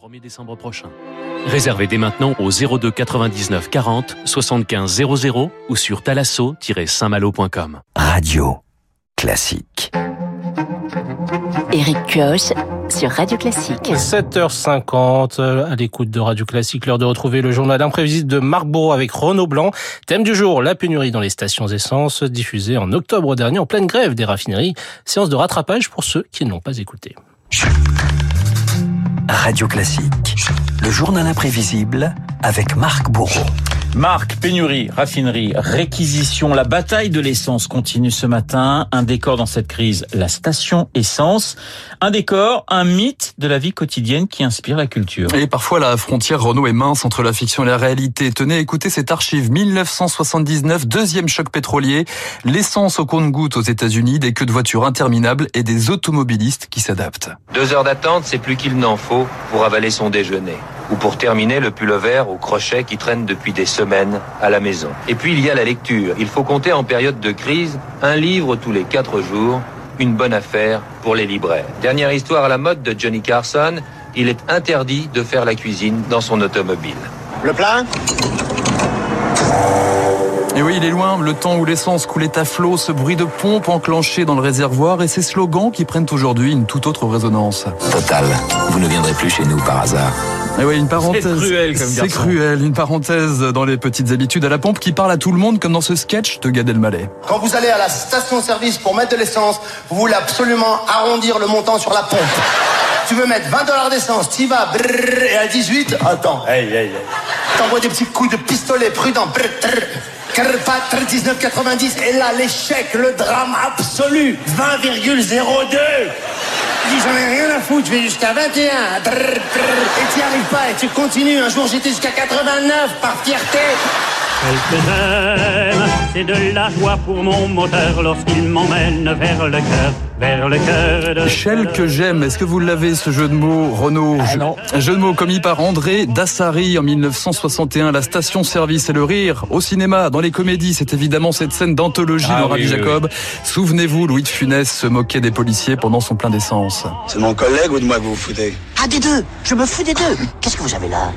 1er décembre prochain. Réservez dès maintenant au 02 99 40 75 00 ou sur talasso-saintmalo.com. Radio classique. Eric Kioch sur Radio Classique. 7h50 à l'écoute de Radio Classique, l'heure de retrouver le journal imprévisible de Marc Bourreau avec Renaud Blanc. Thème du jour, la pénurie dans les stations essence, diffusée en octobre dernier en pleine grève des raffineries. Séance de rattrapage pour ceux qui n'ont pas écouté. Radio Classique, le journal imprévisible avec Marc Bourreau. Marc, pénurie, raffinerie, réquisition, la bataille de l'essence continue ce matin. Un décor dans cette crise, la station essence. Un décor, un mythe de la vie quotidienne qui inspire la culture. Et parfois la frontière Renault est mince entre la fiction et la réalité. Tenez, écoutez cette archive 1979, deuxième choc pétrolier, l'essence au compte-goutte aux États-Unis, des queues de voitures interminables et des automobilistes qui s'adaptent. Deux heures d'attente, c'est plus qu'il n'en faut pour avaler son déjeuner ou pour terminer le pullover au crochet qui traîne depuis des semaines à la maison. Et puis il y a la lecture. Il faut compter en période de crise un livre tous les quatre jours, une bonne affaire pour les libraires. Dernière histoire à la mode de Johnny Carson, il est interdit de faire la cuisine dans son automobile. Le plein et oui, il est loin, le temps où l'essence coulait à flot, ce bruit de pompe enclenché dans le réservoir et ces slogans qui prennent aujourd'hui une toute autre résonance. Total, vous ne viendrez plus chez nous par hasard. Et oui, une parenthèse. C'est cruel comme C'est cruel, une parenthèse dans les petites habitudes à la pompe qui parle à tout le monde comme dans ce sketch de Gad Elmaleh. Quand vous allez à la station-service pour mettre de l'essence, vous voulez absolument arrondir le montant sur la pompe. Tu veux mettre 20 dollars d'essence, t'y vas, brrr, et à 18, attends, hey, hey, hey. T'envoies des petits coups de pistolet prudent, brrr, brrr. 19,90 et là l'échec, le drame absolu 20,02 j'en ai rien à foutre, je vais jusqu'à 21 drrr, drrr, et t'y arrives pas et tu continues. Un jour j'étais jusqu'à 89 par fierté elle que j'aime, c'est de la joie pour mon moteur lorsqu'il m'emmène vers le cœur, vers le cœur de... Shell que j'aime, est-ce que vous l'avez ce jeu de mots, Renaud? Ah non. Un jeu de mots commis par André Dassari en 1961, la station-service et le rire. Au cinéma, dans les comédies, c'est évidemment cette scène d'anthologie Ah de oui, Rabbi oui, Jacob. Souvenez-vous, Louis de Funès se moquait des policiers pendant son plein d'essence. C'est mon collègue ou de moi que vous vous foutez? Ah, des deux. Je me fous des deux. Qu'est-ce que vous avez là?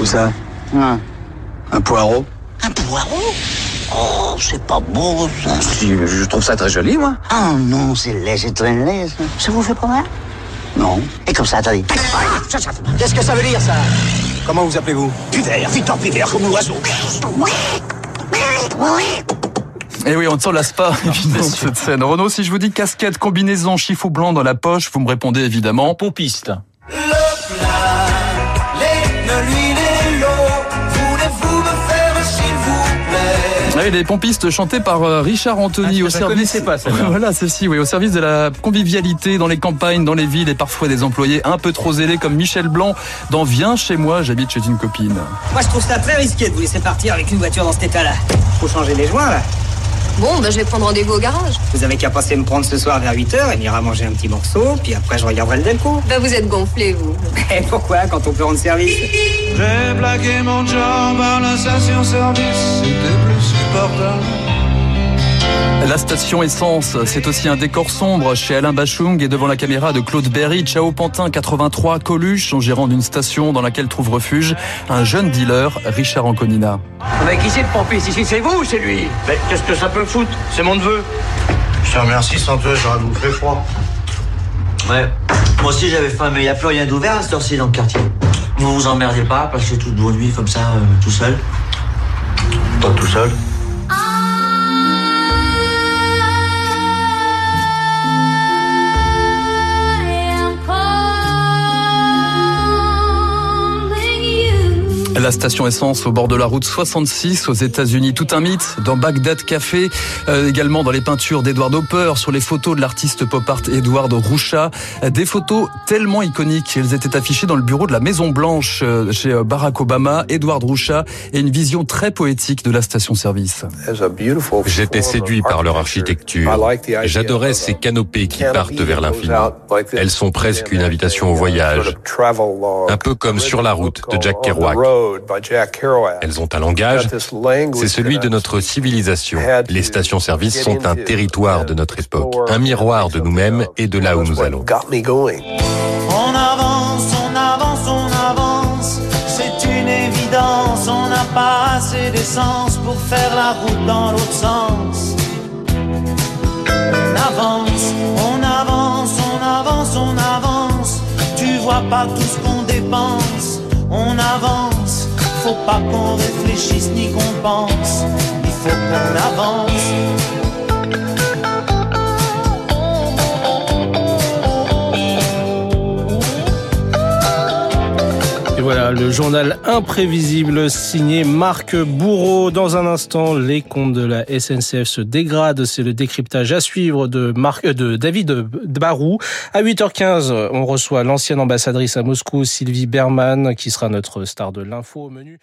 Où ça? Un poireau? Un poireau Oh, c'est pas beau, ça. Je trouve ça très joli, moi. Oh non, c'est laid, c'est très laid, ça. Ça vous fait pas mal Non. Et comme ça, attendez. Qu'est-ce que ça veut dire, ça Comment vous appelez-vous Pivert, Victor Pivert, comme l'oiseau. Et oui, on ne s'en lasse pas, évidemment, de cette scène. Renaud, si je vous dis casquette, combinaison, chiffon blanc dans la poche, vous me répondez évidemment. Pompiste. Oui, les pompistes chantés par euh, Richard Anthony Ah, au service. pas, voilà, ceci, oui, au service de la convivialité dans les campagnes, dans les villes et parfois des employés un peu trop zélés comme Michel Blanc dans Viens chez moi, j'habite chez une copine. Moi, je trouve ça très risqué de vous laisser partir avec une voiture dans cet état-là. Faut changer les joints, là. Bon, ben, je vais prendre rendez-vous au garage. Vous avez qu'à passer me prendre ce soir vers 8h et m'ira manger un petit morceau, puis après, je regarderai le Delco. Ben, vous êtes gonflé, vous. Et pourquoi, quand on peut rendre service? J'ai plaqué mon job à la station-service, c'était plus. La station essence, c'est aussi un décor sombre chez Alain Bachung et devant la caméra de Claude Berry, Ciao Pantin 83, Coluche, en gérant d'une station dans laquelle trouve refuge un jeune dealer, Richard Anconina. Mais qui c'est le pompiste ici? C'est vous ou c'est lui? Mais qu'est-ce que ça peut me foutre? C'est mon neveu. Je te remercie, sans toi, j'aurais bouffé froid. Ouais, moi aussi j'avais faim, mais il n'y a plus rien d'ouvert à cette heure-ci dans le quartier. Vous vous emmerdez pas, passez toute vos nuits comme ça, euh, tout seul? Pas tout seul. La station essence au bord de la route 66 aux États-Unis, tout un mythe dans Bagdad Café, euh, également dans les peintures d'Edward Hopper, sur les photos de l'artiste pop art Edward Roucha, des photos tellement iconiques, elles étaient affichées dans le bureau de la Maison Blanche euh, chez euh, Barack Obama, Edward Roucha, et une vision très poétique de la station-service. J'étais séduit par leur architecture. J'adorais ces canopées qui partent vers l'infini. Elles sont presque une invitation au voyage, un peu comme Sur la route de Jack Kerouac. Elles ont un langage, c'est celui de notre civilisation. Les stations-service sont un territoire de notre époque, un miroir de nous-mêmes et de là où nous allons. On avance, on avance, on avance, c'est une évidence, on n'a pas assez d'essence pour faire la route dans l'autre sens. On avance, on avance, on avance, on avance, tu vois pas tout ce qu'on dépense, on avance faut pas qu'on réfléchisse ni qu'on pense. Il faut qu'on avance. Le journal imprévisible signé Marc Bourreau. Dans un instant, les comptes de la SNCF se dégradent. C'est le décryptage à suivre de, Marc, euh, de David Barou. À 8h15, on reçoit l'ancienne ambassadrice à Moscou, Sylvie Berman, qui sera notre star de l'info au menu.